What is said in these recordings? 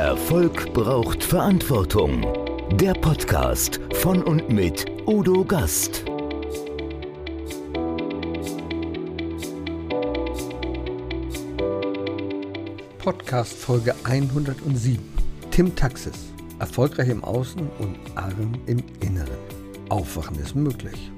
Erfolg braucht Verantwortung. Der Podcast von und mit Udo Gast. Podcast Folge 107. Tim Taxis. Erfolgreich im Außen und arm im Inneren. Aufwachen ist möglich.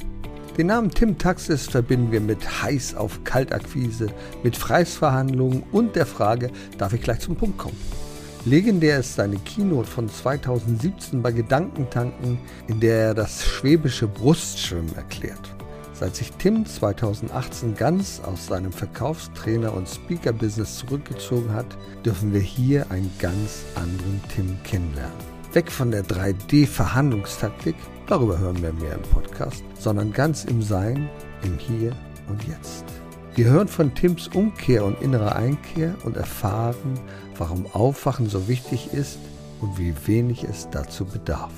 Den Namen Tim Taxis verbinden wir mit heiß auf Kaltakquise, mit Preisverhandlungen und der Frage, darf ich gleich zum Punkt kommen? Legendär ist seine Keynote von 2017 bei Gedankentanken, in der er das schwäbische Brustschwimmen erklärt. Seit sich Tim 2018 ganz aus seinem Verkaufstrainer- und Speaker-Business zurückgezogen hat, dürfen wir hier einen ganz anderen Tim kennenlernen. Weg von der 3D-Verhandlungstaktik, darüber hören wir mehr im Podcast, sondern ganz im Sein, im Hier und Jetzt. Wir hören von Tims Umkehr und innerer Einkehr und erfahren, warum Aufwachen so wichtig ist und wie wenig es dazu bedarf.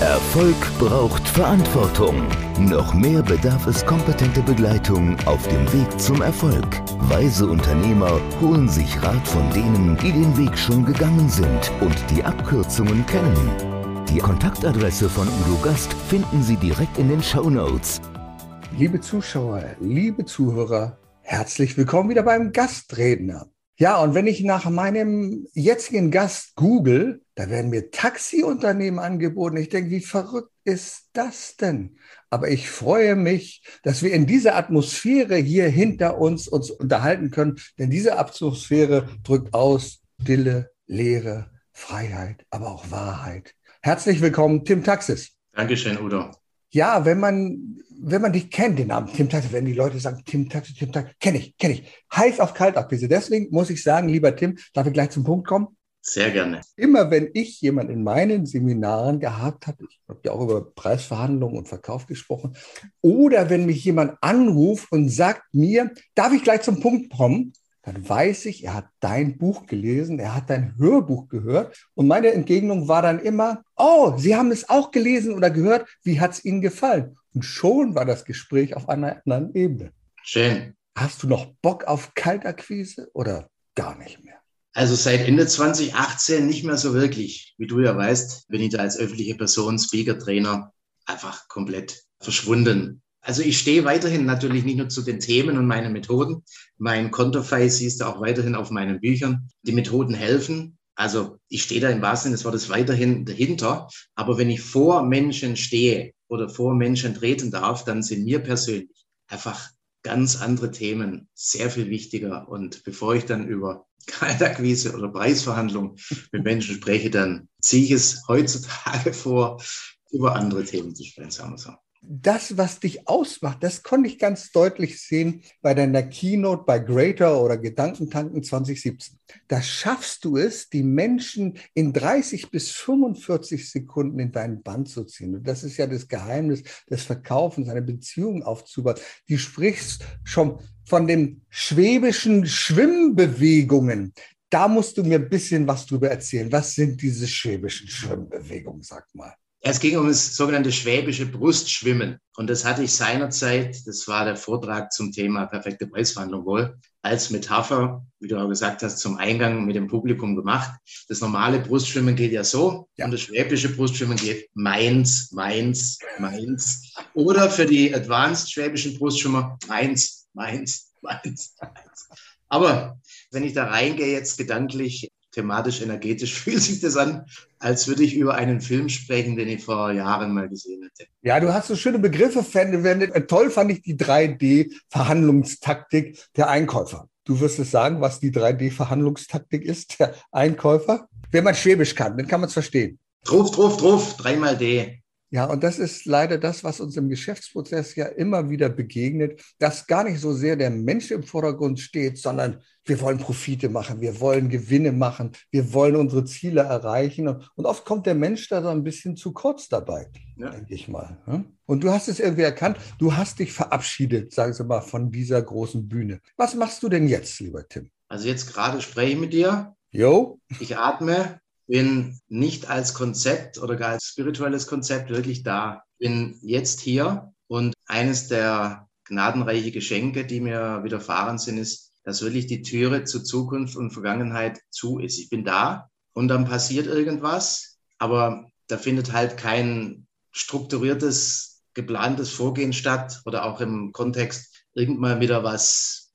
Erfolg braucht Verantwortung. Noch mehr bedarf es kompetente Begleitung auf dem Weg zum Erfolg. Weise Unternehmer holen sich Rat von denen, die den Weg schon gegangen sind und die Abkürzungen kennen. Die Kontaktadresse von Udo Gast finden Sie direkt in den Show Notes. Liebe Zuschauer, liebe Zuhörer, herzlich willkommen wieder beim Gastredner. Ja, und wenn ich nach meinem jetzigen Gast google, da werden mir Taxiunternehmen angeboten. Ich denke, wie verrückt ist das denn? Aber ich freue mich, dass wir in dieser Atmosphäre hier hinter uns uns unterhalten können, denn diese Atmosphäre drückt aus Dille, Lehre, Freiheit, aber auch Wahrheit. Herzlich willkommen, Tim Taxis. Dankeschön, Udo. Ja, wenn man wenn man dich kennt, den Namen Tim Taxi, wenn die Leute sagen, Tim Taxi, Tim Taxi, kenne ich, kenne ich. Heiß auf Kaltakquise. Deswegen muss ich sagen, lieber Tim, darf ich gleich zum Punkt kommen? Sehr gerne. Immer wenn ich jemanden in meinen Seminaren gehabt habe, ich habe ja auch über Preisverhandlungen und Verkauf gesprochen, oder wenn mich jemand anruft und sagt mir, darf ich gleich zum Punkt kommen, dann weiß ich, er hat dein Buch gelesen, er hat dein Hörbuch gehört. Und meine Entgegnung war dann immer, oh, Sie haben es auch gelesen oder gehört, wie hat es Ihnen gefallen? Und schon war das Gespräch auf einer anderen Ebene. Schön. Hast du noch Bock auf Kaltakquise oder gar nicht mehr? Also seit Ende 2018 nicht mehr so wirklich. Wie du ja weißt, bin ich da als öffentliche Person, Speaker, Trainer einfach komplett verschwunden. Also ich stehe weiterhin natürlich nicht nur zu den Themen und meinen Methoden. Mein Konterfei siehst du auch weiterhin auf meinen Büchern. Die Methoden helfen. Also ich stehe da im wahrsten Sinne des Wortes weiterhin dahinter. Aber wenn ich vor Menschen stehe, oder vor Menschen treten darf, dann sind mir persönlich einfach ganz andere Themen sehr viel wichtiger. Und bevor ich dann über Kaltakquise oder Preisverhandlungen mit Menschen spreche, dann ziehe ich es heutzutage vor, über andere Themen zu sprechen, sagen wir so das, was dich ausmacht, das konnte ich ganz deutlich sehen bei deiner Keynote bei Greater oder Gedankentanken 2017. Da schaffst du es, die Menschen in 30 bis 45 Sekunden in deinen Band zu ziehen. Und das ist ja das Geheimnis des Verkaufens, eine Beziehung aufzubauen. Du sprichst schon von den schwäbischen Schwimmbewegungen. Da musst du mir ein bisschen was drüber erzählen. Was sind diese schwäbischen Schwimmbewegungen, sag mal? Es ging um das sogenannte schwäbische Brustschwimmen. Und das hatte ich seinerzeit, das war der Vortrag zum Thema perfekte Preisverhandlung wohl, als Metapher, wie du auch gesagt hast, zum Eingang mit dem Publikum gemacht. Das normale Brustschwimmen geht ja so ja. und das schwäbische Brustschwimmen geht meins, meins, meins. Oder für die advanced schwäbischen Brustschwimmer meins, meins, meins, meins. Aber wenn ich da reingehe jetzt gedanklich, thematisch, energetisch fühlt sich das an, als würde ich über einen Film sprechen, den ich vor Jahren mal gesehen hätte. Ja, du hast so schöne Begriffe verwendet. Toll fand ich die 3D-Verhandlungstaktik der Einkäufer. Du wirst es sagen, was die 3D-Verhandlungstaktik ist, der Einkäufer. Wenn man Schwäbisch kann, dann kann man es verstehen. Truff, truff, truff, dreimal D. Ja, und das ist leider das, was uns im Geschäftsprozess ja immer wieder begegnet, dass gar nicht so sehr der Mensch im Vordergrund steht, sondern wir wollen Profite machen, wir wollen Gewinne machen, wir wollen unsere Ziele erreichen. Und oft kommt der Mensch da so ein bisschen zu kurz dabei, ja. denke ich mal. Ne? Und du hast es irgendwie erkannt, du hast dich verabschiedet, sagen Sie mal, von dieser großen Bühne. Was machst du denn jetzt, lieber Tim? Also jetzt gerade spreche ich mit dir. Jo. Ich atme, bin nicht als Konzept oder gar als spirituelles Konzept wirklich da. Bin jetzt hier und eines der gnadenreiche Geschenke, die mir widerfahren sind, ist, dass wirklich die Türe zu Zukunft und Vergangenheit zu ist. Ich bin da und dann passiert irgendwas, aber da findet halt kein strukturiertes, geplantes Vorgehen statt oder auch im Kontext irgendwann wieder was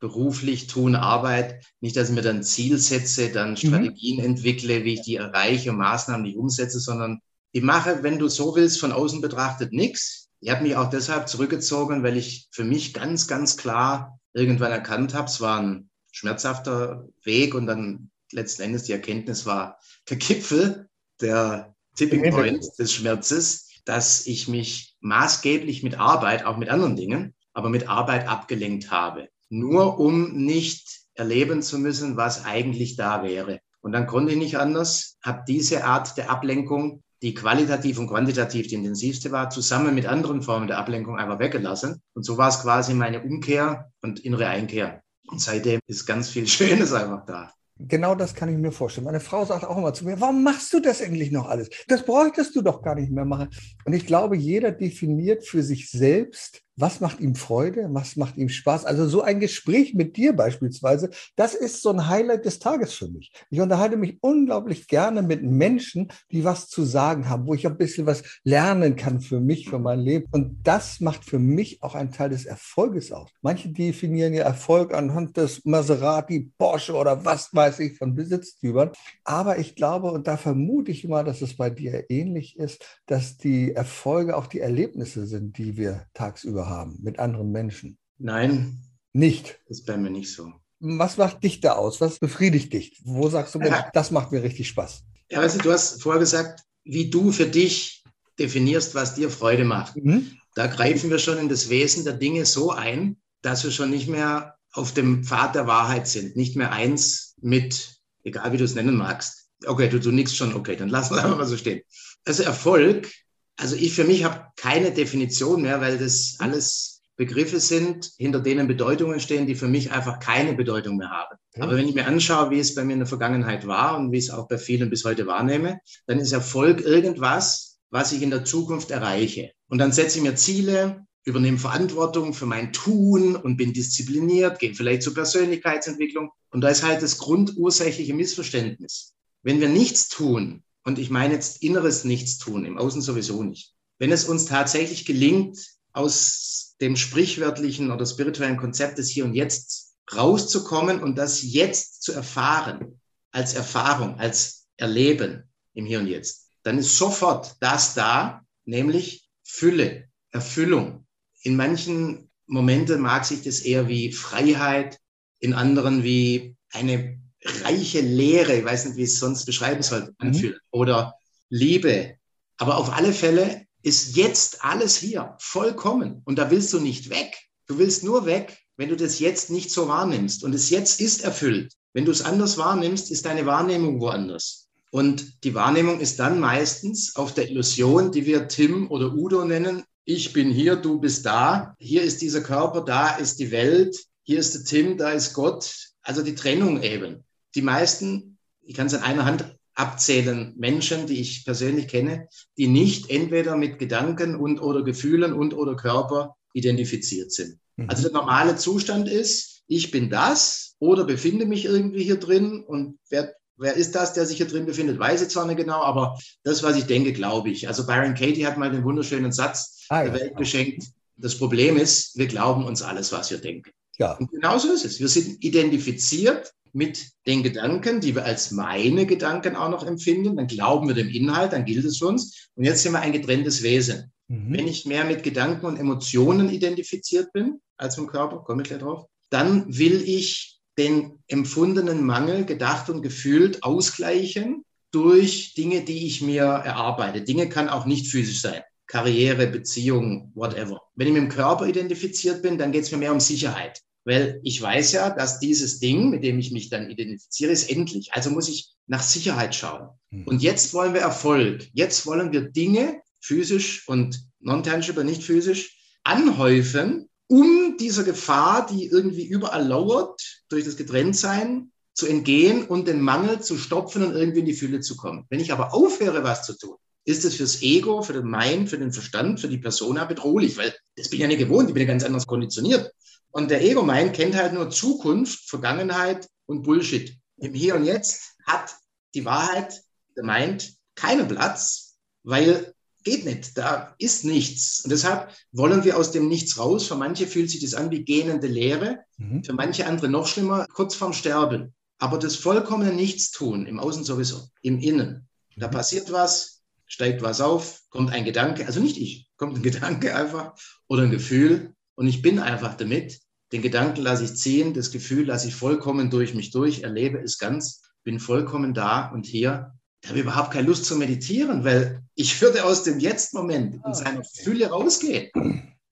beruflich tun, Arbeit. Nicht, dass ich mir dann Ziel setze, dann mhm. Strategien mhm. entwickle, wie ich die erreiche und Maßnahmen, die ich umsetze, sondern ich mache, wenn du so willst, von außen betrachtet nichts. Ich habe mich auch deshalb zurückgezogen, weil ich für mich ganz, ganz klar irgendwann erkannt habe, es war ein schmerzhafter Weg und dann letzten Endes die Erkenntnis war der Gipfel, der Tipping Point des Schmerzes, dass ich mich maßgeblich mit Arbeit, auch mit anderen Dingen, aber mit Arbeit abgelenkt habe. Nur um nicht erleben zu müssen, was eigentlich da wäre. Und dann konnte ich nicht anders, habe diese Art der Ablenkung, die qualitativ und quantitativ die intensivste war, zusammen mit anderen Formen der Ablenkung einfach weggelassen. Und so war es quasi meine Umkehr und innere Einkehr. Und seitdem ist ganz viel Schönes einfach da. Genau das kann ich mir vorstellen. Meine Frau sagt auch immer zu mir, warum machst du das endlich noch alles? Das bräuchtest du doch gar nicht mehr machen. Und ich glaube, jeder definiert für sich selbst, was macht ihm Freude, was macht ihm Spaß. Also so ein Gespräch mit dir beispielsweise, das ist so ein Highlight des Tages für mich. Ich unterhalte mich unglaublich gerne mit Menschen, die was zu sagen haben, wo ich ein bisschen was lernen kann für mich, für mein Leben. Und das macht für mich auch einen Teil des Erfolges aus. Manche definieren ja Erfolg anhand des Maserati, Porsche oder was weiß ich von Besitztümern. Aber ich glaube, und da vermute ich immer, dass es bei dir ähnlich ist, dass die Erfolge auch die Erlebnisse sind, die wir tagsüber haben haben mit anderen Menschen? Nein. Nicht? Das ist bei mir nicht so. Was macht dich da aus? Was befriedigt dich? Wo sagst du, Mensch, das macht mir richtig Spaß? Ja, weißt du, du hast vorher gesagt, wie du für dich definierst, was dir Freude macht. Mhm. Da greifen wir schon in das Wesen der Dinge so ein, dass wir schon nicht mehr auf dem Pfad der Wahrheit sind, nicht mehr eins mit, egal wie du es nennen magst. Okay, du, du nix schon, okay, dann lassen wir mal so stehen. Also Erfolg also ich für mich habe keine Definition mehr, weil das alles Begriffe sind, hinter denen Bedeutungen stehen, die für mich einfach keine Bedeutung mehr haben. Ja. Aber wenn ich mir anschaue, wie es bei mir in der Vergangenheit war und wie ich es auch bei vielen bis heute wahrnehme, dann ist Erfolg irgendwas, was ich in der Zukunft erreiche. Und dann setze ich mir Ziele, übernehme Verantwortung für mein Tun und bin diszipliniert, gehe vielleicht zur Persönlichkeitsentwicklung. Und da ist halt das grundursächliche Missverständnis. Wenn wir nichts tun, und ich meine jetzt inneres Nichtstun, im Außen sowieso nicht. Wenn es uns tatsächlich gelingt, aus dem sprichwörtlichen oder spirituellen Konzept des Hier und Jetzt rauszukommen und das jetzt zu erfahren, als Erfahrung, als Erleben im Hier und Jetzt, dann ist sofort das da, nämlich Fülle, Erfüllung. In manchen Momenten mag sich das eher wie Freiheit, in anderen wie eine reiche Leere, ich weiß nicht, wie ich es sonst beschreiben soll, anfühlen. Mhm. Oder Liebe. Aber auf alle Fälle ist jetzt alles hier, vollkommen. Und da willst du nicht weg. Du willst nur weg, wenn du das jetzt nicht so wahrnimmst. Und es jetzt ist erfüllt. Wenn du es anders wahrnimmst, ist deine Wahrnehmung woanders. Und die Wahrnehmung ist dann meistens auf der Illusion, die wir Tim oder Udo nennen. Ich bin hier, du bist da. Hier ist dieser Körper, da ist die Welt. Hier ist der Tim, da ist Gott. Also die Trennung eben die meisten, ich kann es an einer Hand abzählen, Menschen, die ich persönlich kenne, die nicht entweder mit Gedanken und oder Gefühlen und oder Körper identifiziert sind. Mhm. Also der normale Zustand ist, ich bin das oder befinde mich irgendwie hier drin und wer, wer ist das, der sich hier drin befindet, weiß ich zwar nicht genau, aber das, was ich denke, glaube ich. Also Byron Katie hat mal den wunderschönen Satz ah, der Welt geschenkt. Das Problem ist, wir glauben uns alles, was wir denken. Ja. Und genauso ist es. Wir sind identifiziert mit den Gedanken, die wir als meine Gedanken auch noch empfinden. Dann glauben wir dem Inhalt, dann gilt es uns. Und jetzt sind wir ein getrenntes Wesen. Mhm. Wenn ich mehr mit Gedanken und Emotionen identifiziert bin als mit dem Körper, komme ich gleich drauf, dann will ich den empfundenen Mangel, gedacht und gefühlt, ausgleichen durch Dinge, die ich mir erarbeite. Dinge kann auch nicht physisch sein. Karriere, Beziehung, whatever. Wenn ich mit dem Körper identifiziert bin, dann geht es mir mehr um Sicherheit. Weil ich weiß ja, dass dieses Ding, mit dem ich mich dann identifiziere, ist endlich. Also muss ich nach Sicherheit schauen. Mhm. Und jetzt wollen wir Erfolg. Jetzt wollen wir Dinge, physisch und non-tangible, nicht physisch, anhäufen, um dieser Gefahr, die irgendwie überall lauert, durch das Getrenntsein zu entgehen und den Mangel zu stopfen und irgendwie in die Fülle zu kommen. Wenn ich aber aufhöre, was zu tun, ist es fürs Ego, für den Mind, für den Verstand, für die Persona bedrohlich, weil das bin ich ja nicht gewohnt, ich bin ja ganz anders konditioniert. Und der Ego-Mind kennt halt nur Zukunft, Vergangenheit und Bullshit. Im Hier und Jetzt hat die Wahrheit, der Mind, keinen Platz, weil geht nicht, da ist nichts. Und deshalb wollen wir aus dem Nichts raus. Für manche fühlt sich das an wie gähnende Leere, mhm. für manche andere noch schlimmer, kurz vorm Sterben. Aber das vollkommene Nichtstun, im Außen sowieso, im Innen, da mhm. passiert was, steigt was auf, kommt ein Gedanke, also nicht ich, kommt ein Gedanke einfach oder ein Gefühl und ich bin einfach damit. Den Gedanken lasse ich ziehen, das Gefühl lasse ich vollkommen durch mich durch, erlebe es ganz, bin vollkommen da und hier ich habe überhaupt keine Lust zu meditieren, weil ich würde aus dem Jetzt-Moment in ah, seiner Fülle rausgehen.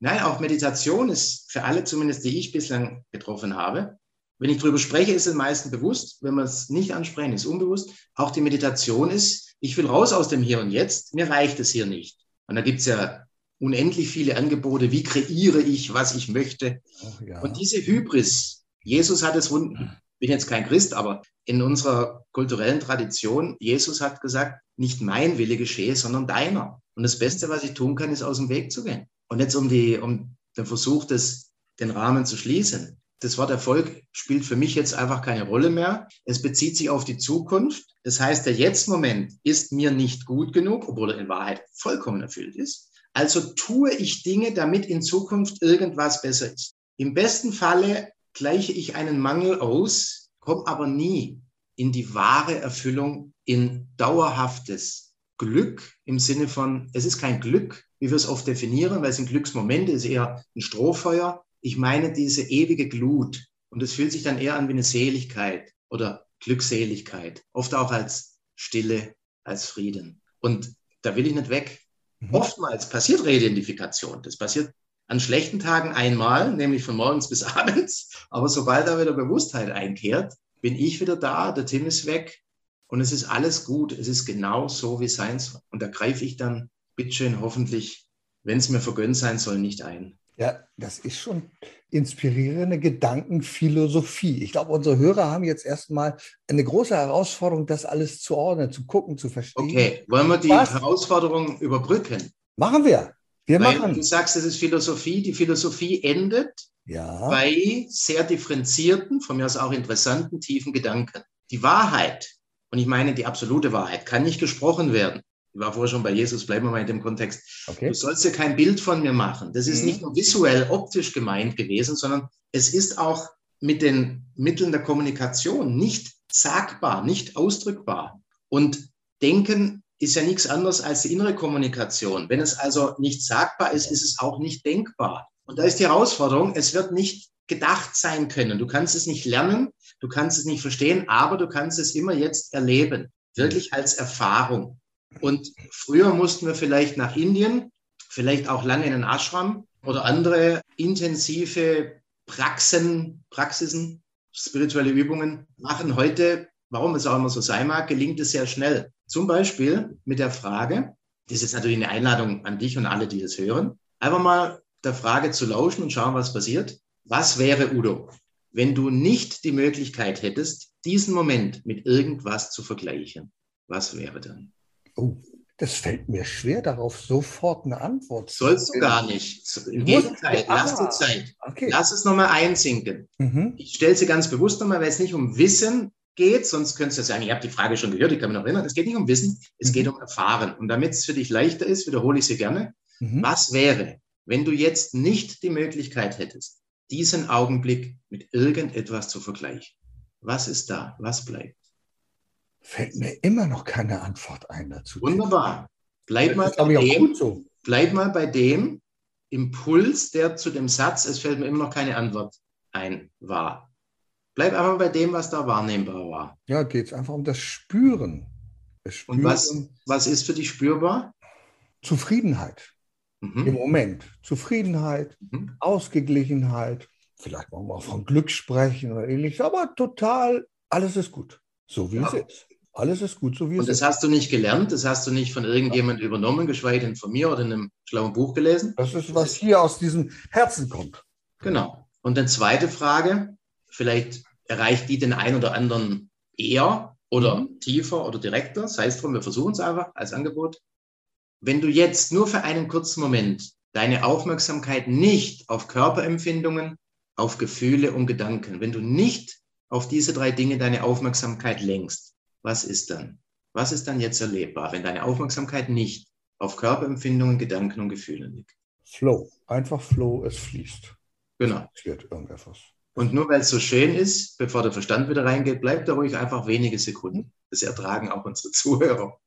Nein, auch Meditation ist für alle zumindest, die ich bislang getroffen habe. Wenn ich darüber spreche, ist es meistens bewusst. Wenn wir es nicht ansprechen, ist es unbewusst. Auch die Meditation ist, ich will raus aus dem Hier und Jetzt. Mir reicht es hier nicht. Und da gibt es ja unendlich viele Angebote. Wie kreiere ich, was ich möchte? Ja. Und diese Hybris, Jesus hat es, bin jetzt kein Christ, aber in unserer kulturellen Tradition, Jesus hat gesagt, nicht mein Wille geschehe, sondern deiner. Und das Beste, was ich tun kann, ist aus dem Weg zu gehen. Und jetzt um, die, um den Versuch, das, den Rahmen zu schließen. Das Wort Erfolg spielt für mich jetzt einfach keine Rolle mehr. Es bezieht sich auf die Zukunft. Das heißt, der Jetzt-Moment ist mir nicht gut genug, obwohl er in Wahrheit vollkommen erfüllt ist. Also tue ich Dinge, damit in Zukunft irgendwas besser ist. Im besten Falle gleiche ich einen Mangel aus, komme aber nie in die wahre Erfüllung, in dauerhaftes Glück im Sinne von, es ist kein Glück, wie wir es oft definieren, weil es sind Glücksmomente, es ist eher ein Strohfeuer. Ich meine diese ewige Glut und es fühlt sich dann eher an wie eine Seligkeit oder Glückseligkeit, oft auch als Stille, als Frieden. Und da will ich nicht weg. Mhm. Oftmals passiert Reidentifikation. Das passiert an schlechten Tagen einmal, nämlich von morgens bis abends. Aber sobald da wieder Bewusstheit einkehrt, bin ich wieder da, der Tim ist weg und es ist alles gut. Es ist genau so, wie es sein soll. Und da greife ich dann, bitteschön, hoffentlich, wenn es mir vergönnt sein soll, nicht ein. Ja, das ist schon inspirierende Gedankenphilosophie. Ich glaube, unsere Hörer haben jetzt erstmal eine große Herausforderung, das alles zu ordnen, zu gucken, zu verstehen. Okay, wollen wir die Was? Herausforderung überbrücken? Machen wir. Wir Weil machen. Du sagst, es ist Philosophie. Die Philosophie endet ja. bei sehr differenzierten, von mir aus auch interessanten, tiefen Gedanken. Die Wahrheit, und ich meine die absolute Wahrheit, kann nicht gesprochen werden. Ich war vorher schon bei Jesus, bleiben wir mal in dem Kontext. Okay. Du sollst dir kein Bild von mir machen. Das ist mhm. nicht nur visuell, optisch gemeint gewesen, sondern es ist auch mit den Mitteln der Kommunikation nicht sagbar, nicht ausdrückbar. Und Denken ist ja nichts anderes als die innere Kommunikation. Wenn es also nicht sagbar ist, ist es auch nicht denkbar. Und da ist die Herausforderung, es wird nicht gedacht sein können. Du kannst es nicht lernen, du kannst es nicht verstehen, aber du kannst es immer jetzt erleben, wirklich als Erfahrung. Und früher mussten wir vielleicht nach Indien, vielleicht auch lange in den Ashram oder andere intensive Praxen, Praxisen, spirituelle Übungen machen. Heute, warum es auch immer so sein mag, gelingt es sehr schnell. Zum Beispiel mit der Frage, das ist natürlich eine Einladung an dich und alle, die das hören, einfach mal der Frage zu lauschen und schauen, was passiert. Was wäre, Udo, wenn du nicht die Möglichkeit hättest, diesen Moment mit irgendwas zu vergleichen? Was wäre dann? Oh, das fällt mir schwer, darauf sofort eine Antwort zu Sollst du gar nicht. Im Gegenteil, lass dir Zeit. Okay. Lass es nochmal einsinken. Mhm. Ich stelle sie ganz bewusst nochmal, weil es nicht um Wissen geht, sonst könntest du sagen, ich habe die Frage schon gehört, ich kann mich noch erinnern. Es geht nicht um Wissen, es mhm. geht um Erfahren. Und damit es für dich leichter ist, wiederhole ich sie gerne. Mhm. Was wäre, wenn du jetzt nicht die Möglichkeit hättest, diesen Augenblick mit irgendetwas zu vergleichen? Was ist da? Was bleibt? Fällt mir immer noch keine Antwort ein dazu. Wunderbar. Bleib mal, bei dem, so. bleib mal bei dem Impuls, der zu dem Satz, es fällt mir immer noch keine Antwort ein, war. Bleib einfach bei dem, was da wahrnehmbar war. Ja, geht es einfach um das Spüren. das Spüren. Und was, was ist für dich spürbar? Zufriedenheit. Mhm. Im Moment. Zufriedenheit, mhm. Ausgeglichenheit. Vielleicht wollen wir auch von Glück sprechen oder ähnliches, aber total, alles ist gut. So wie ja. es ist. Alles ist gut, so wie es ist. Und das hast du nicht gelernt, das hast du nicht von irgendjemandem übernommen, geschweige denn von mir oder in einem schlauen Buch gelesen. Das ist, was hier aus diesem Herzen kommt. Genau. Und eine zweite Frage, vielleicht erreicht die den einen oder anderen eher oder mhm. tiefer oder direkter, sei es drum, wir versuchen es einfach als Angebot. Wenn du jetzt nur für einen kurzen Moment deine Aufmerksamkeit nicht auf Körperempfindungen, auf Gefühle und Gedanken, wenn du nicht auf diese drei Dinge deine Aufmerksamkeit lenkst, was ist dann? Was ist dann jetzt erlebbar, wenn deine Aufmerksamkeit nicht auf Körperempfindungen, Gedanken und Gefühle liegt? Flow. Einfach Flow, es fließt. Genau. Es wird irgendetwas. Und nur weil es so schön ist, bevor der Verstand wieder reingeht, bleibt da ruhig einfach wenige Sekunden. Das ertragen auch unsere Zuhörer.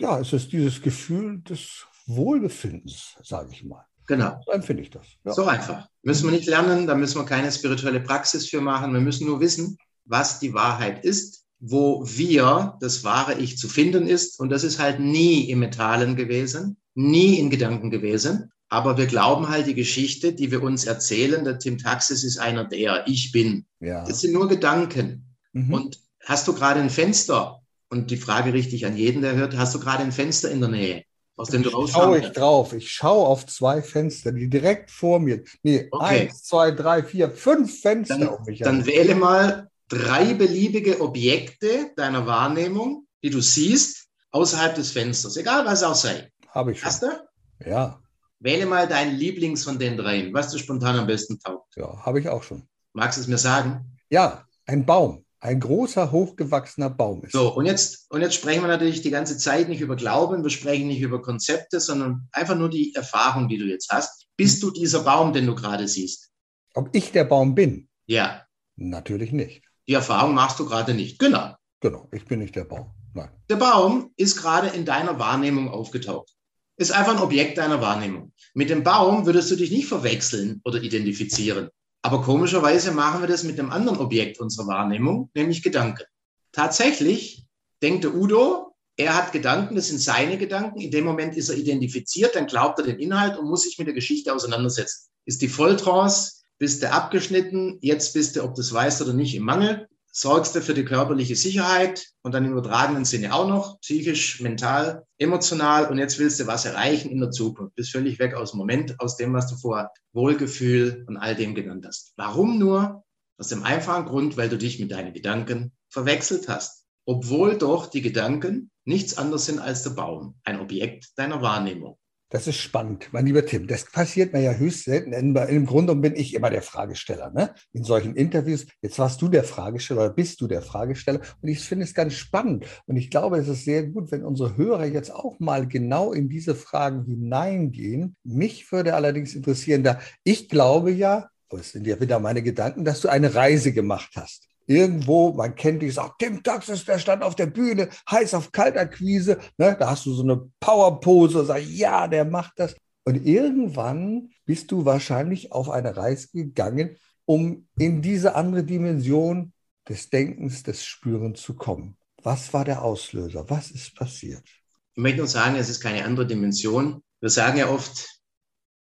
Ja, es ist dieses Gefühl des Wohlbefindens, sage ich mal. Genau. So empfinde ich das. Ja. So einfach. Müssen wir nicht lernen, da müssen wir keine spirituelle Praxis für machen. Wir müssen nur wissen, was die Wahrheit ist, wo wir, das wahre Ich, zu finden ist. Und das ist halt nie im Metallen gewesen, nie in Gedanken gewesen. Aber wir glauben halt die Geschichte, die wir uns erzählen. Der Tim Taxis ist einer der, ich bin. Ja. Das sind nur Gedanken. Mhm. Und hast du gerade ein Fenster? Und die Frage richtig an jeden, der hört, hast du gerade ein Fenster in der Nähe, aus dem du schaue rausschauen ich drauf. Ich schaue auf zwei Fenster, die direkt vor mir. Nee, Okay. eins, zwei, drei, vier, fünf Fenster Dann, um mich dann herum. wähle mal drei beliebige Objekte deiner Wahrnehmung, die du siehst, außerhalb des Fensters, egal was auch sei. Habe ich schon. Hast du? Ja, Wähle mal deinen Lieblings von den dreien, was dir spontan am besten taugt. ja, habe ich auch schon. Magst du es mir sagen? Ja, ein Baum. Ein großer, hochgewachsener Baum ist. So, und jetzt, und jetzt sprechen wir natürlich die ganze Zeit nicht über Glauben, wir sprechen nicht über Konzepte, sondern einfach nur die Erfahrung, die du jetzt hast. Bist du dieser Baum, den du gerade siehst? Ob ich der Baum bin? Ja, Natürlich nicht. die Erfahrung machst du gerade nicht. Genau. Genau, ich bin nicht der Baum. Nein. Der Baum ist gerade in deiner Wahrnehmung aufgetaucht. Ist einfach ein Objekt deiner Wahrnehmung. Mit dem Baum würdest du dich nicht verwechseln oder identifizieren. Aber komischerweise machen wir das mit dem anderen Objekt unserer Wahrnehmung, nämlich Gedanken. Tatsächlich denkt der Udo, er hat Gedanken, das sind seine Gedanken. In dem Moment ist er identifiziert, dann glaubt er den Inhalt und muss sich mit der Geschichte auseinandersetzen. Ist die Volltrance, bist du abgeschnitten, jetzt bist du, ob du es weißt oder nicht, im Mangel sorgst du für die körperliche Sicherheit und dann im übertragenen Sinne auch noch, psychisch, mental, emotional und jetzt willst du was erreichen in der Zukunft. Bist völlig weg aus dem Moment, aus dem, was du vorher Wohlgefühl und all dem genannt hast. Warum nur? Aus dem einfachen Grund, weil du dich mit deinen Gedanken verwechselt hast. Obwohl doch die Gedanken nichts anderes sind als der Baum, ein Objekt deiner Wahrnehmung. Das ist spannend, mein lieber Tim. Das passiert mir ja höchst selten. Im Grunde bin ich immer der Fragesteller. Ne? In solchen Interviews, jetzt warst du der Fragesteller oder bist du der Fragesteller. Und ich finde es ganz spannend. Und ich glaube, es ist sehr gut, wenn unsere Hörer jetzt auch mal genau in diese Fragen hineingehen. Mich würde allerdings interessieren, da ich glaube ja, es sind ja wieder meine Gedanken, dass du eine Reise gemacht hast. Irgendwo, man kennt dich, sagt, Tim Taxis, der stand auf der Bühne, heiß auf Kaltakquise. Ne? Da hast du so eine Powerpose, sag, ja, der macht das. Und irgendwann bist du wahrscheinlich auf eine Reise gegangen, um in diese andere Dimension des Denkens, des Spürens zu kommen. Was war der Auslöser? Was ist passiert? Ich möchte nur sagen, es ist keine andere Dimension. Wir sagen ja oft,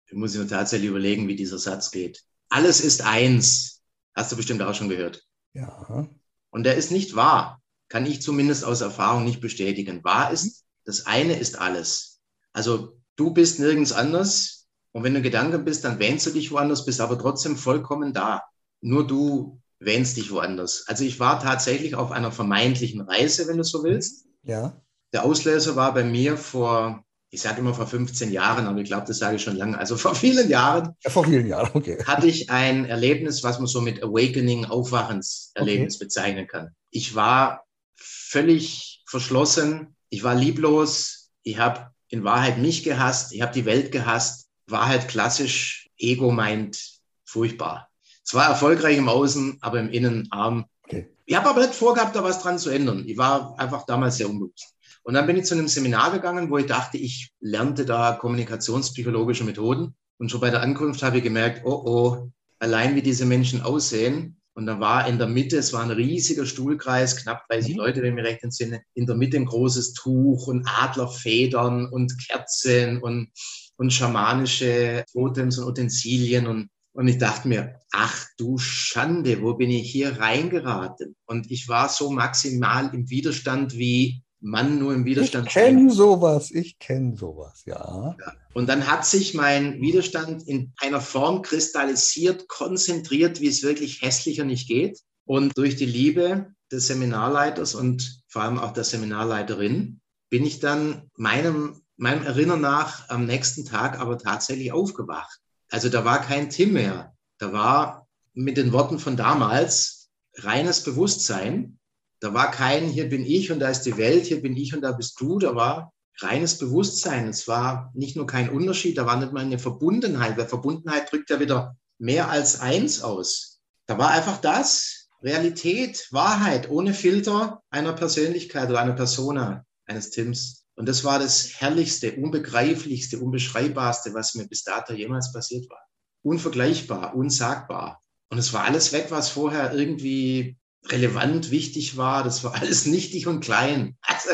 ich muss mir tatsächlich überlegen, wie dieser Satz geht. Alles ist eins. Hast du bestimmt auch schon gehört. Ja, Und der ist nicht wahr. Kann ich zumindest aus Erfahrung nicht bestätigen. Wahr ist, das eine ist alles. Also du bist nirgends anders. Und wenn du Gedanken bist, dann wähnst du dich woanders, bist aber trotzdem vollkommen da. Nur du wähnst dich woanders. Also ich war tatsächlich auf einer vermeintlichen Reise, wenn du so willst. ja, Der Auslöser war bei mir vor, ich sage immer vor 15 Jahren, aber ich glaube, das sage ich schon lange. Also vor vielen Jahren Ja, vor vielen Jahren, okay. hatte ich ein Erlebnis, was man so mit Awakening, Aufwachenserlebnis bezeichnen kann. Ich war völlig verschlossen, ich war lieblos, ich habe in Wahrheit mich gehasst, ich habe die Welt gehasst, war halt klassisch Ego meint furchtbar. Zwar erfolgreich im Außen, aber im Innen arm. okay. Ich habe aber nicht vorgehabt, da was dran zu ändern. Ich war einfach damals sehr unbewusst. Und dann bin ich zu einem Seminar gegangen, wo ich dachte, ich lernte da kommunikationspsychologische Methoden. Und schon bei der Ankunft habe ich gemerkt, oh oh, allein wie diese Menschen aussehen. Und da war in der Mitte, es war ein riesiger Stuhlkreis, knapp 30 Mhm. Leute, wenn ich mich recht entsinne, in der Mitte ein großes Tuch und Adlerfedern und Kerzen und, und schamanische Totems und Utensilien. Und, und ich dachte mir, ach du Schande, wo bin ich hier reingeraten? Und ich war so maximal im Widerstand, wie Mann nur im Ich Widerstand sein kenne sowas, ich kenne sowas, ja. und dann hat sich mein Widerstand in einer Form kristallisiert, konzentriert, wie es wirklich hässlicher nicht geht. Und durch die Liebe des Seminarleiters und vor allem auch der Seminarleiterin bin ich dann meinem meinem Erinnern nach am nächsten Tag aber tatsächlich aufgewacht. Also da war kein Tim mehr. Da war mit den Worten von damals reines Bewusstsein. Da war kein, hier bin ich und da ist die Welt, hier bin ich und da bist du. Da war reines Bewusstsein. Es war nicht nur kein Unterschied, da war nicht mal eine Verbundenheit, weil Verbundenheit drückt ja wieder mehr als eins aus. Da war einfach das, Realität, Wahrheit, ohne Filter einer Persönlichkeit oder einer Persona, eines Tims. Und das war das Herrlichste, Unbegreiflichste, Unbeschreibbarste, was mir bis dato jemals passiert war. Unvergleichbar, unsagbar. Und es war alles weg, was vorher irgendwie relevant, wichtig war. Das war alles nichtig und klein. Also,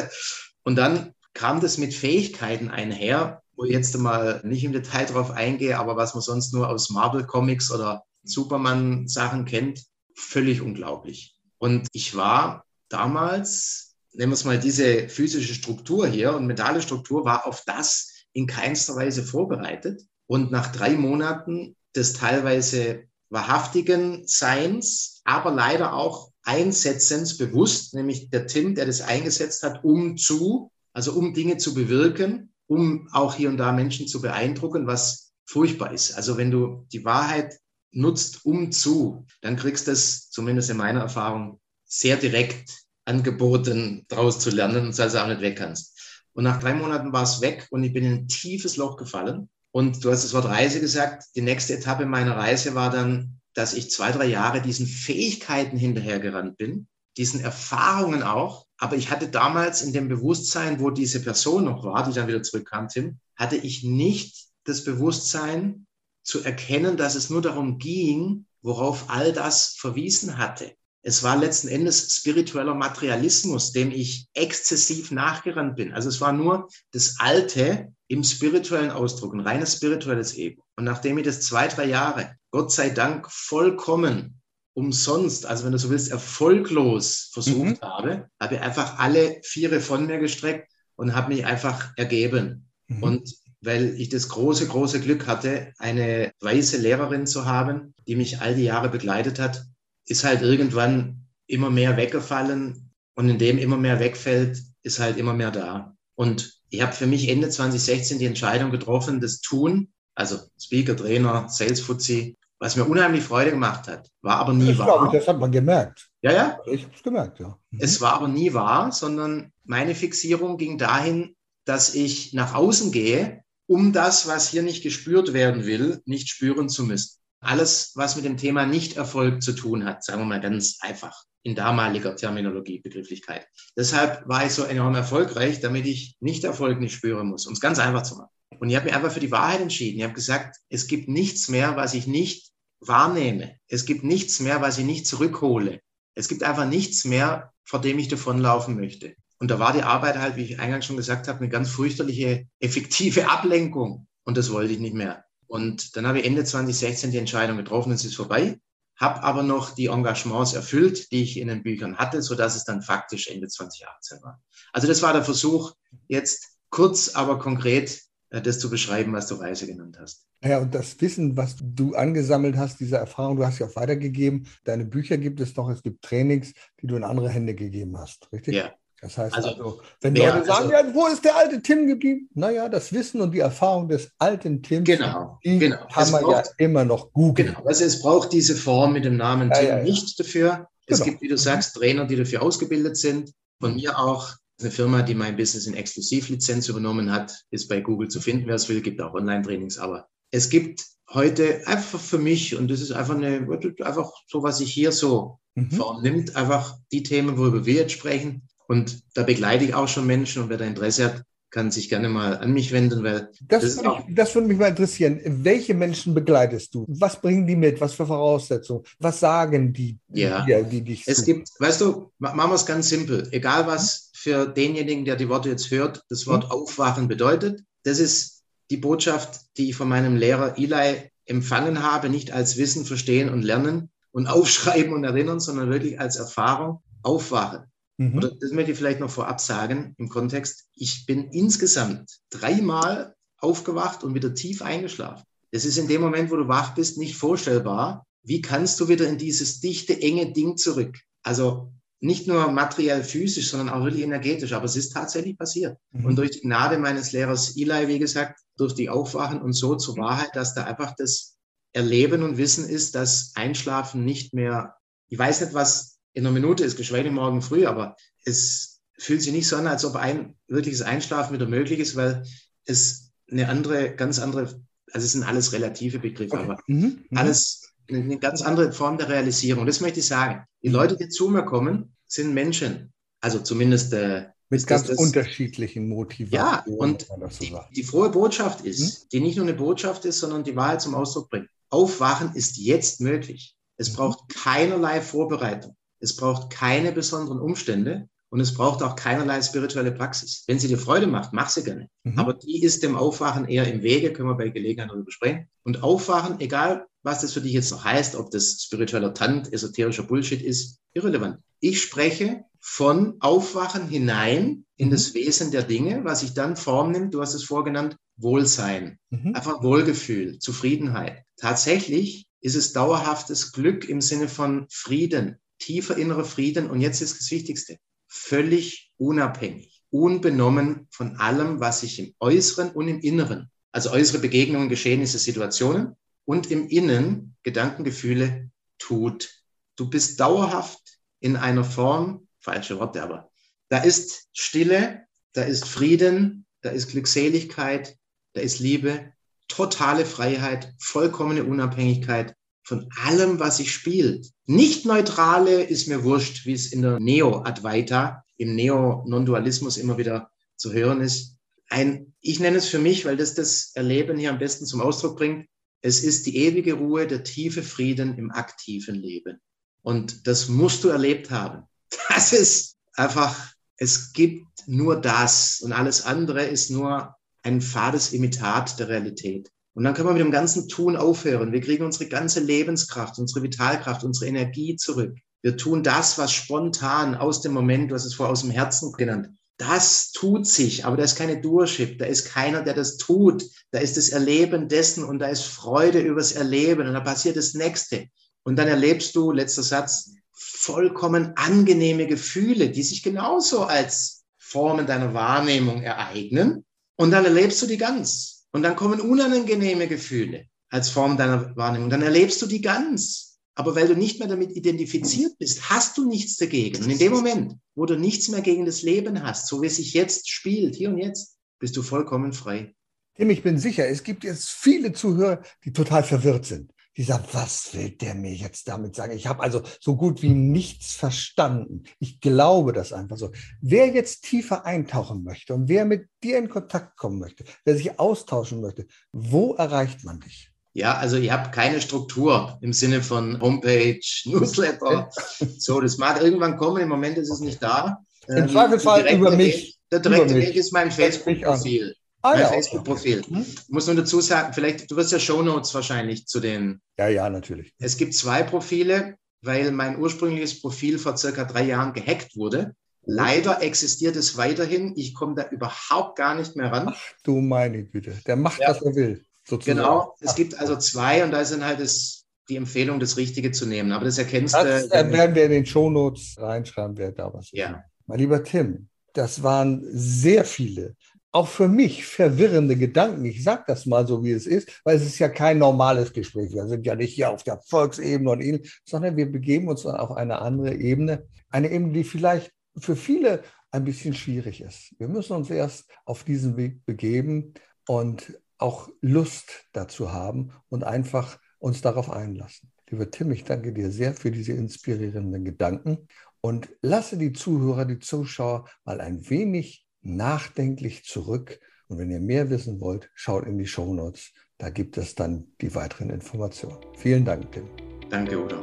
und dann kam das mit Fähigkeiten einher, wo ich jetzt mal nicht im Detail drauf eingehe, aber was man sonst nur aus Marvel Comics oder Superman Sachen kennt, völlig unglaublich. Und ich war damals, nehmen wir es mal diese physische Struktur hier und mentale Struktur war auf das in keinster Weise vorbereitet. Und nach drei Monaten des teilweise wahrhaftigen Seins, aber leider auch Einsetzens bewusst, nämlich der Tim, der das eingesetzt hat, um zu, also um Dinge zu bewirken, um auch hier und da Menschen zu beeindrucken, was furchtbar ist. Also wenn du die Wahrheit nutzt, um zu, dann kriegst du es, zumindest in meiner Erfahrung, sehr direkt angeboten, daraus zu lernen, und also auch nicht weg kannst. Und nach drei Monaten war es weg und ich bin in ein tiefes Loch gefallen. Und du hast das Wort Reise gesagt. Die nächste Etappe meiner Reise war dann, dass ich zwei, drei Jahre diesen Fähigkeiten hinterhergerannt bin, diesen Erfahrungen auch. Aber ich hatte damals in dem Bewusstsein, wo diese Person noch war, die dann wieder zurückkam, Tim, hatte ich nicht das Bewusstsein zu erkennen, dass es nur darum ging, worauf all das verwiesen hatte. Es war letzten Endes spiritueller Materialismus, dem ich exzessiv nachgerannt bin. Also es war nur das Alte im spirituellen Ausdruck, ein reines spirituelles Ego. Und nachdem ich das zwei, drei Jahre, Gott sei Dank, vollkommen umsonst, also wenn du so willst, erfolglos versucht mhm. habe, habe ich einfach alle Viere von mir gestreckt und habe mich einfach ergeben. Mhm. Und weil ich das große, große Glück hatte, eine weise Lehrerin zu haben, die mich all die Jahre begleitet hat, ist halt irgendwann immer mehr weggefallen und in dem immer mehr wegfällt, ist halt immer mehr da. Und ich habe für mich Ende 2016 die Entscheidung getroffen, das Tun, also Speaker, Trainer, Sales Fuzzi, was mir unheimlich Freude gemacht hat, war aber nie das wahr. Ich, das hat man gemerkt. Ja, ja. Ich habe es gemerkt, ja. Mhm. Es war aber nie wahr, sondern meine Fixierung ging dahin, dass ich nach außen gehe, um das, was hier nicht gespürt werden will, nicht spüren zu müssen alles, was mit dem Thema Nichterfolg zu tun hat, sagen wir mal ganz einfach in damaliger Terminologie, Begrifflichkeit. Deshalb war ich so enorm erfolgreich, damit ich Nichterfolg nicht spüren muss, um es ganz einfach zu machen. Und ich habe mich einfach für die Wahrheit entschieden. Ich habe gesagt, es gibt nichts mehr, was ich nicht wahrnehme. Es gibt nichts mehr, was ich nicht zurückhole. Es gibt einfach nichts mehr, vor dem ich davonlaufen möchte. Und da war die Arbeit halt, wie ich eingangs schon gesagt habe, eine ganz fürchterliche, effektive Ablenkung. Und das wollte ich nicht mehr. Und dann habe ich Ende 2016 die Entscheidung getroffen, es ist vorbei, habe aber noch die Engagements erfüllt, die ich in den Büchern hatte, so dass es dann faktisch Ende 2018 war. Also das war der Versuch, jetzt kurz, aber konkret das zu beschreiben, was du Reise genannt hast. Ja, und das Wissen, was du angesammelt hast, diese Erfahrung, du hast ja auch weitergegeben. Deine Bücher gibt es noch, es gibt Trainings, die du in andere Hände gegeben hast, richtig? Ja, das heißt also, also wenn ja, Leute sagen, also, ja, wo ist der alte Tim geblieben? Naja, das Wissen und die Erfahrung des alten Tims, genau, die genau. kann man ja immer noch googeln. Genau, also es braucht diese Form mit dem Namen ja, Tim ja, nicht dafür. Es genau. gibt, wie du sagst, Trainer, die dafür ausgebildet sind. Von mir auch eine Firma, die mein Business in Exklusivlizenz übernommen hat, ist bei Google zu finden, wer es will, gibt auch Online-Trainings. Aber es gibt heute einfach für mich, und das ist einfach eine, einfach so, was sich hier so mhm. vornimmt, einfach die Themen, worüber wir jetzt sprechen, und da begleite ich auch schon Menschen und wer da Interesse hat, kann sich gerne mal an mich wenden, weil das, das, würde, ich, das würde mich mal interessieren. Welche Menschen begleitest du? Was bringen die mit? Was für Voraussetzungen? Was sagen die, ja. die, die dich Es gibt, weißt du, machen wir es ganz simpel. Egal was für denjenigen, der die Worte jetzt hört, das Wort mhm. Aufwachen bedeutet. Das ist die Botschaft, die ich von meinem Lehrer Eli empfangen habe, nicht als Wissen verstehen und lernen und aufschreiben und erinnern, sondern wirklich als Erfahrung. Aufwachen. Mhm. Oder das möchte ich vielleicht noch vorab sagen im Kontext. Ich bin insgesamt dreimal aufgewacht und wieder tief eingeschlafen. Das ist in dem Moment, wo du wach bist, nicht vorstellbar. Wie kannst du wieder in dieses dichte, enge Ding zurück? Also nicht nur materiell physisch, sondern auch wirklich energetisch. Aber es ist tatsächlich passiert. Mhm. Und durch die Gnade meines Lehrers Eli, wie gesagt, durch die Aufwachen und so zur Wahrheit, dass da einfach das Erleben und Wissen ist, dass Einschlafen nicht mehr, ich weiß nicht, was in einer Minute ist, geschweige morgen früh, aber es fühlt sich nicht so an, als ob ein wirkliches Einschlafen wieder möglich ist, weil es eine andere, ganz andere, also es sind alles relative Begriffe, okay. aber mhm. mhm. alles eine ganz andere Form der Realisierung. Das möchte ich sagen. Die. Leute, die zu mir kommen, sind Menschen. Also zumindest äh, mit ganz das, unterschiedlichen Motiven. Ja, und so die, die, frohe Botschaft ist, hm? die nicht nur eine Botschaft ist, sondern die Wahrheit zum Ausdruck bringt. Aufwachen ist jetzt möglich. Es mhm. braucht keinerlei Vorbereitung. Es braucht keine besonderen Umstände und es braucht auch keinerlei spirituelle Praxis. Wenn sie dir Freude macht, mach sie gerne. Mhm. Aber die ist dem Aufwachen eher im Wege, können wir bei Gelegenheit darüber sprechen. Und Aufwachen, egal was das für dich jetzt noch heißt, ob das spiritueller Tant, esoterischer Bullshit ist, irrelevant. Ich spreche von Aufwachen hinein in mhm. das Wesen der Dinge, was sich dann Form nimmt, du hast es vorgenannt, Wohlsein, mhm. einfach Wohlgefühl, Zufriedenheit. Tatsächlich ist es dauerhaftes Glück im Sinne von Frieden, tiefer innerer Frieden. Und jetzt ist das Wichtigste, völlig unabhängig, unbenommen von allem, was sich im Äußeren und im Inneren, also äußere Begegnungen, Geschehnisse, Situationen und im Innen Gedankengefühle tut. Du bist dauerhaft in einer Form, falsche Worte, aber da ist Stille, da ist Frieden, da ist Glückseligkeit, da ist Liebe, totale Freiheit, vollkommene Unabhängigkeit von allem, was sich spielt. Nicht neutrale ist mir wurscht, wie es in der Neo-Advaita, im Neo-Non-Dualismus immer wieder zu hören ist. Ein, ich nenne es für mich, weil das das Erleben hier am besten zum Ausdruck bringt, es ist die ewige Ruhe, der tiefe Frieden im aktiven Leben. Und das musst du erlebt haben. Das ist einfach, es gibt nur das und alles andere ist nur ein fades Imitat der Realität. Und dann können wir mit dem ganzen Tun aufhören. Wir kriegen unsere ganze Lebenskraft, unsere Vitalkraft, unsere Energie zurück. Wir tun das, was spontan aus dem Moment, du hast es vorher aus dem Herzen genannt, das tut sich, aber da ist keine Durchschip, da ist keiner, der das tut. Da ist das Erleben dessen und da ist Freude übers Erleben und da passiert das Nächste. Und dann erlebst du, letzter Satz, vollkommen angenehme Gefühle, die sich genauso als Formen deiner Wahrnehmung ereignen. Und dann erlebst du die ganz. Und dann kommen unangenehme Gefühle als Form deiner Wahrnehmung. Dann erlebst du die ganz. Aber weil du nicht mehr damit identifiziert bist, hast du nichts dagegen. Und in dem Moment, wo du nichts mehr gegen das Leben hast, so wie es sich jetzt spielt, hier und jetzt, bist du vollkommen frei. Tim, ich bin sicher, es gibt jetzt viele Zuhörer, die total verwirrt sind die sagt, was will der mir jetzt damit sagen? Ich habe also so gut wie nichts verstanden. Ich glaube das einfach so. Wer jetzt tiefer eintauchen möchte und wer mit dir in Kontakt kommen möchte, wer sich austauschen möchte, wo erreicht man dich? Ja, also ich habe keine Struktur im Sinne von Homepage, Newsletter. so, das mag irgendwann kommen. Im Moment ist es nicht da. Im ähm, Zweifelsfall über mich. Der direkte Weg ist mein Facebook-Profil. Ah, mein ja, Facebook-Profil. Okay. Hm? Ich muss nur dazu sagen, vielleicht, du wirst ja Shownotes wahrscheinlich zu den. Ja, ja, natürlich. Es gibt zwei Profile, weil mein ursprüngliches Profil vor circa drei Jahren gehackt wurde. Leider existiert es weiterhin. Ich komme da überhaupt gar nicht mehr ran. Ach du meine Güte, der macht, ja. was er will. Sozusagen. Genau, es gibt also zwei und da sind halt das, die Empfehlung, das Richtige zu nehmen. Aber das erkennst du. Das äh, werden wir in den Shownotes reinschreiben, wer da was Ja. Mein lieber Tim, das waren sehr viele auch für mich verwirrende Gedanken. Ich sage das mal so, wie es ist, weil es ist ja kein normales Gespräch. Wir sind ja nicht hier auf der Volksebene und ähnlich, sondern wir begeben uns dann auf eine andere Ebene. Eine Ebene, die vielleicht für viele ein bisschen schwierig ist. Wir müssen uns erst auf diesen Weg begeben und auch Lust dazu haben und einfach uns darauf einlassen. Lieber Tim, ich danke dir sehr für diese inspirierenden Gedanken und lasse die Zuhörer, die Zuschauer mal ein wenig nachdenklich zurück. Und wenn ihr mehr wissen wollt, schaut in die Show Notes. Da gibt es dann die weiteren Informationen. Vielen Dank, Tim. Danke, Udo.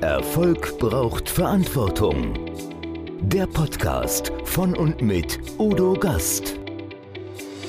Erfolg braucht Verantwortung. Der Podcast von und mit Udo Gast.